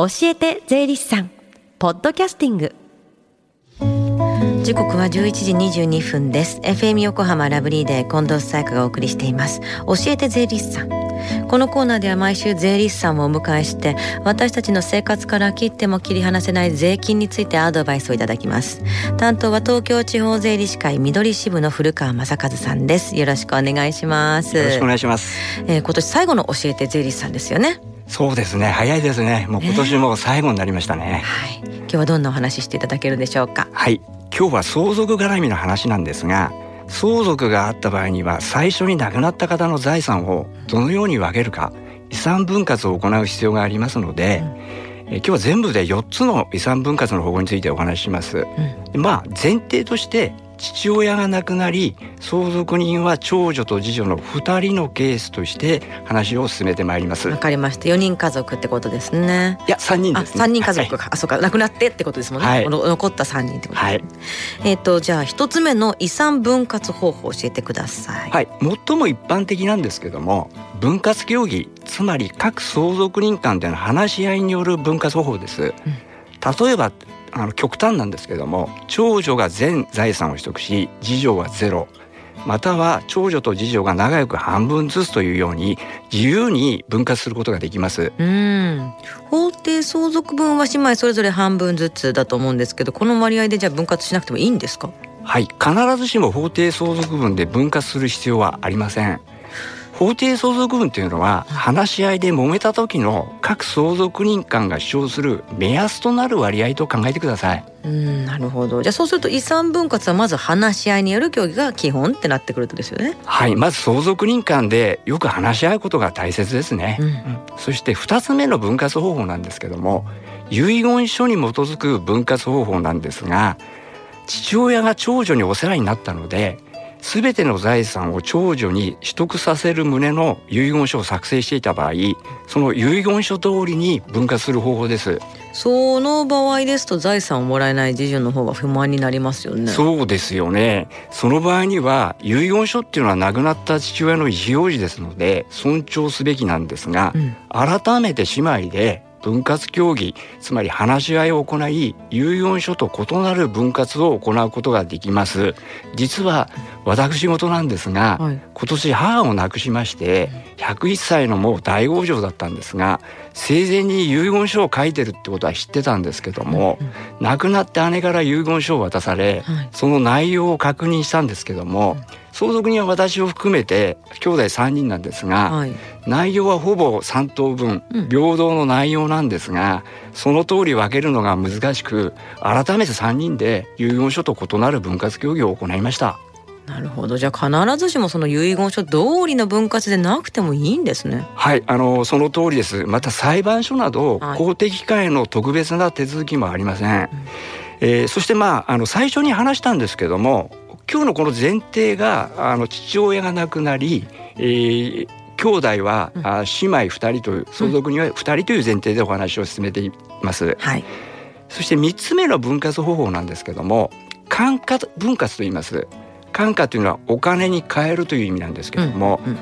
教えて税理士さん。ポッドキャスティング。時刻は11時22分です。FM 横浜ラブリーで近藤紗友香がお送りしています。教えて税理士さん。このコーナーでは毎週税理士さんをお迎えして私たちの生活から切っても切り離せない税金についてアドバイスをいただきます。担当は東京地方税理士会緑支部の古川正和さんです。よろしくお願いします。よろしくお願いします、えー、今年最後の教えて税理士さんですよねそうですね。早いですね。もう今年も最後になりましたね、ね、はい。今日はどんなお話していただけるでしょうか？はい。今日は相続絡みの話なんですが相続があった場合には最初に亡くなった方の財産をどのように分けるか遺産分割を行う必要がありますので、うん、え今日は全部で4つの遺産分割の方法についてお話しします。うん、まあ前提として父親が亡くなり相続人は長女と次女の2人のケースとして話を進めてまいります。わかりました。4人家族ってことですね。いや3人ですね。3人家族か、はい、あそうか。亡くなってってことですもんね、はい、残った3人ってことです、ね、はい、えっ、ー、とじゃあ1つ目の遺産分割方法を教えてください。はい。最も一般的なんですけども分割協議つまり各相続人間での話し合いによる分割方法です、うん、例えばあの極端なんですけども長女が全財産を取得し次女はゼロまたは長女と次女が仲良く半分ずつというように自由に分割することができます。うん法定相続分は姉妹それぞれ半分ずつだと思うんですけどこの割合でじゃあ分割しなくてもいいんですか？はい必ずしも法定相続分で分割する必要はありません。法定相続分というのは話し合いで揉めた時の各相続人間が主張する目安となる割合と考えてください。うんなるほどじゃあそうすると遺産分割はまず話し合いによる協議が基本ってなってくるとですよね。はいまず相続人間でよく話し合うことが大切ですね。うんうん、そして2つ目の分割方法なんですけども遺言書に基づく分割方法なんですが父親が長女にお世話になったので全ての財産を長女に取得させる旨の遺言書を作成していた場合その遺言書通りに分割する方法です。その場合ですと財産をもらえない次女の方が不満になりますよね。そうですよね。その場合には遺言書っていうのは亡くなった父親の意思表示ですので尊重すべきなんですが、うん、改めて姉妹で分割協議つまり話し合いを行い遺言書と異なる分割を行うことができます。実は私事なんですが、はい、今年母を亡くしまして101歳のもう大往生だったんですが生前に遺言書を書いてるってことは知ってたんですけども、亡くなって姉から遺言書を渡され、はい、その内容を確認したんですけども、相続人は私を含めて兄弟3人なんですが、はい、内容はほぼ3等分、平等の内容なんですがその通り分けるのが難しく改めて3人で遺言書と異なる分割協議を行いました。なるほど。じゃあ必ずしもその遺言書通りの分割でなくてもいいんですね。はい。あのその通りです。また裁判所など公的機関への特別な手続きもありません、はい、えー、そしてまああの最初に話したんですけども今日のこの前提があの父親が亡くなり、えー、兄弟は、うん、あ姉妹2人という相続には2人という前提でお話を進めています。はい、そして3つ目の分割方法なんですけども管轄分割と言います。管価というのはお金に換えるという意味なんですけども、うんうん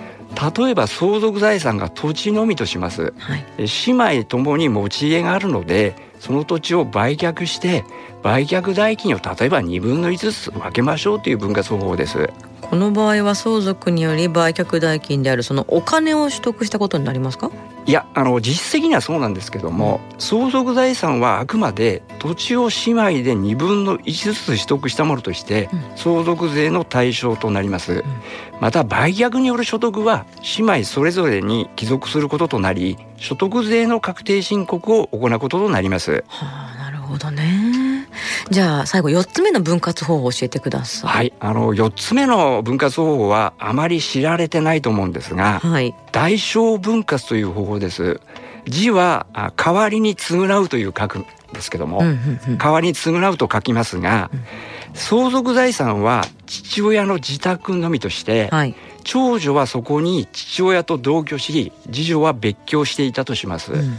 例えば相続財産が土地のみとします、はい、姉妹ともに持ち家があるのでその土地を売却して売却代金を例えば2分の1ずつ分けましょうという分割方法です。この場合は相続により売却代金であるそのお金を取得したことになりますか？いやあの実質的にはそうなんですけども、相続財産はあくまで土地を姉妹で2分の1ずつ取得したものとして相続税の対象となります、うん、また売却による所得は姉妹それぞれに帰属することとなり所得税の確定申告を行うこととなります。はあ、なるほどねじゃあ最後4つ目の分割方法を教えてください。はい、あの4つ目の分割方法はあまり知られてないと思うんですが、はい、代償分割という方法です。字は代わりに償うという書くんですけども、うんうんうん、代わりに償うと書きますが、うん、相続財産は父親の自宅のみとして、はい、長女はそこに父親と同居し次女は別居していたとします。うん。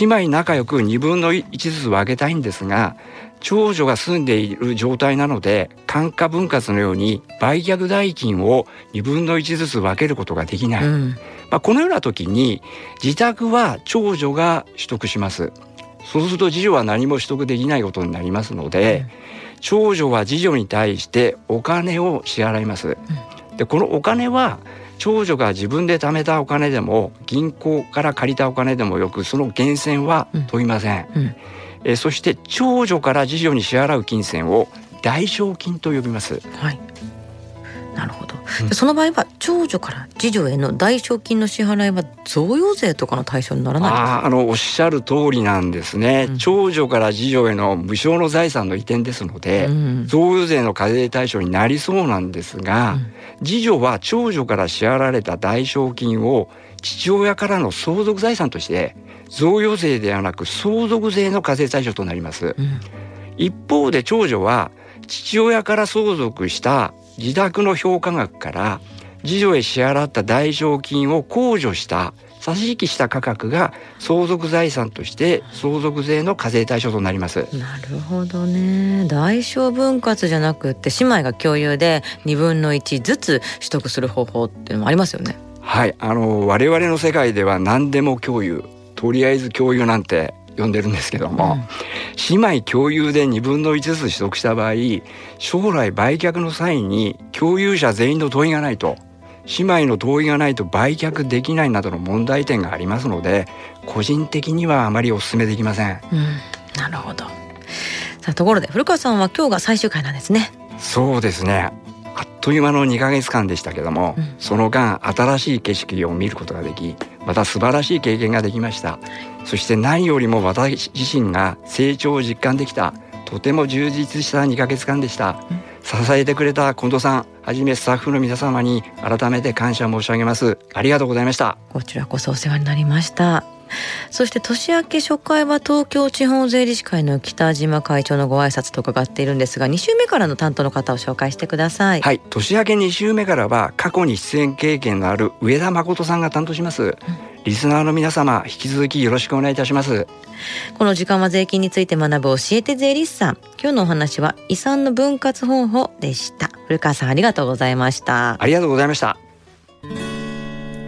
姉妹仲良く2分の1ずつ分けたいんですが長女が住んでいる状態なので管価分割のように売却代金を2分の1ずつ分けることができない、うん、まあ、このような時に自宅は長女が取得しますそうすると次女は何も取得できないことになりますので、うん、長女は次女に対してお金を支払います。うん、でこのお金は長女が自分で貯めたお金でも銀行から借りたお金でもよくその源泉は問いません、うん、えそして長女から次女に支払う金銭を代償金と呼びます、はい、なるほど、うん、その場合は長女から次女への代償金の支払いは贈与税とかの対象にならないああのおっしゃる通りなんですね、うん、長女から次女への無償の財産の移転ですので、うん、贈与税の課税対象になりそうなんですが、次女は長女から支払われた代償金を父親からの相続財産として贈与税ではなく相続税の課税対象となります、一方で長女は父親から相続した自宅の評価額から次女へ支払った代償金を控除した差し引きした価格が相続財産として相続税の課税対象となります。なるほどね。代償分割じゃなくって姉妹が共有で2分の1ずつ取得する方法っていうのもありますよね。はい。あの我々の世界では何でも共有。とりあえず共有なんて呼んでるんですけども、うん、姉妹共有で2分の1ずつ取得した場合将来売却の際に共有者全員の同意がないと姉妹の同意がないと売却できないなどの問題点がありますので個人的にはあまりお勧めできません、うん、なるほど。さあところで古川さんは今日が最終回なんですね。そうですねあっという間の2ヶ月間でしたけども、うん、その間新しい景色を見ることができまた素晴らしい経験ができました、そして何よりも私自身が成長を実感できた。とても充実した2ヶ月間でした、うん、支えてくれた近藤さんはじめスタッフの皆様に改めて感謝申し上げます。ありがとうございました。こちらこそお世話になりましたそして年明け初回は東京地方税理士会の北島会長のご挨拶と伺っているんですが2週目からの担当の方を紹介してください。はい。年明け2週目からは過去に出演経験のある上田誠さんが担当します、うん。リスナーの皆様引き続きよろしくお願いいたします。この時間は税金について学ぶ教えて税理士さん。今日のお話は遺産の分割方法でした。古川さんありがとうございました。ありがとうございました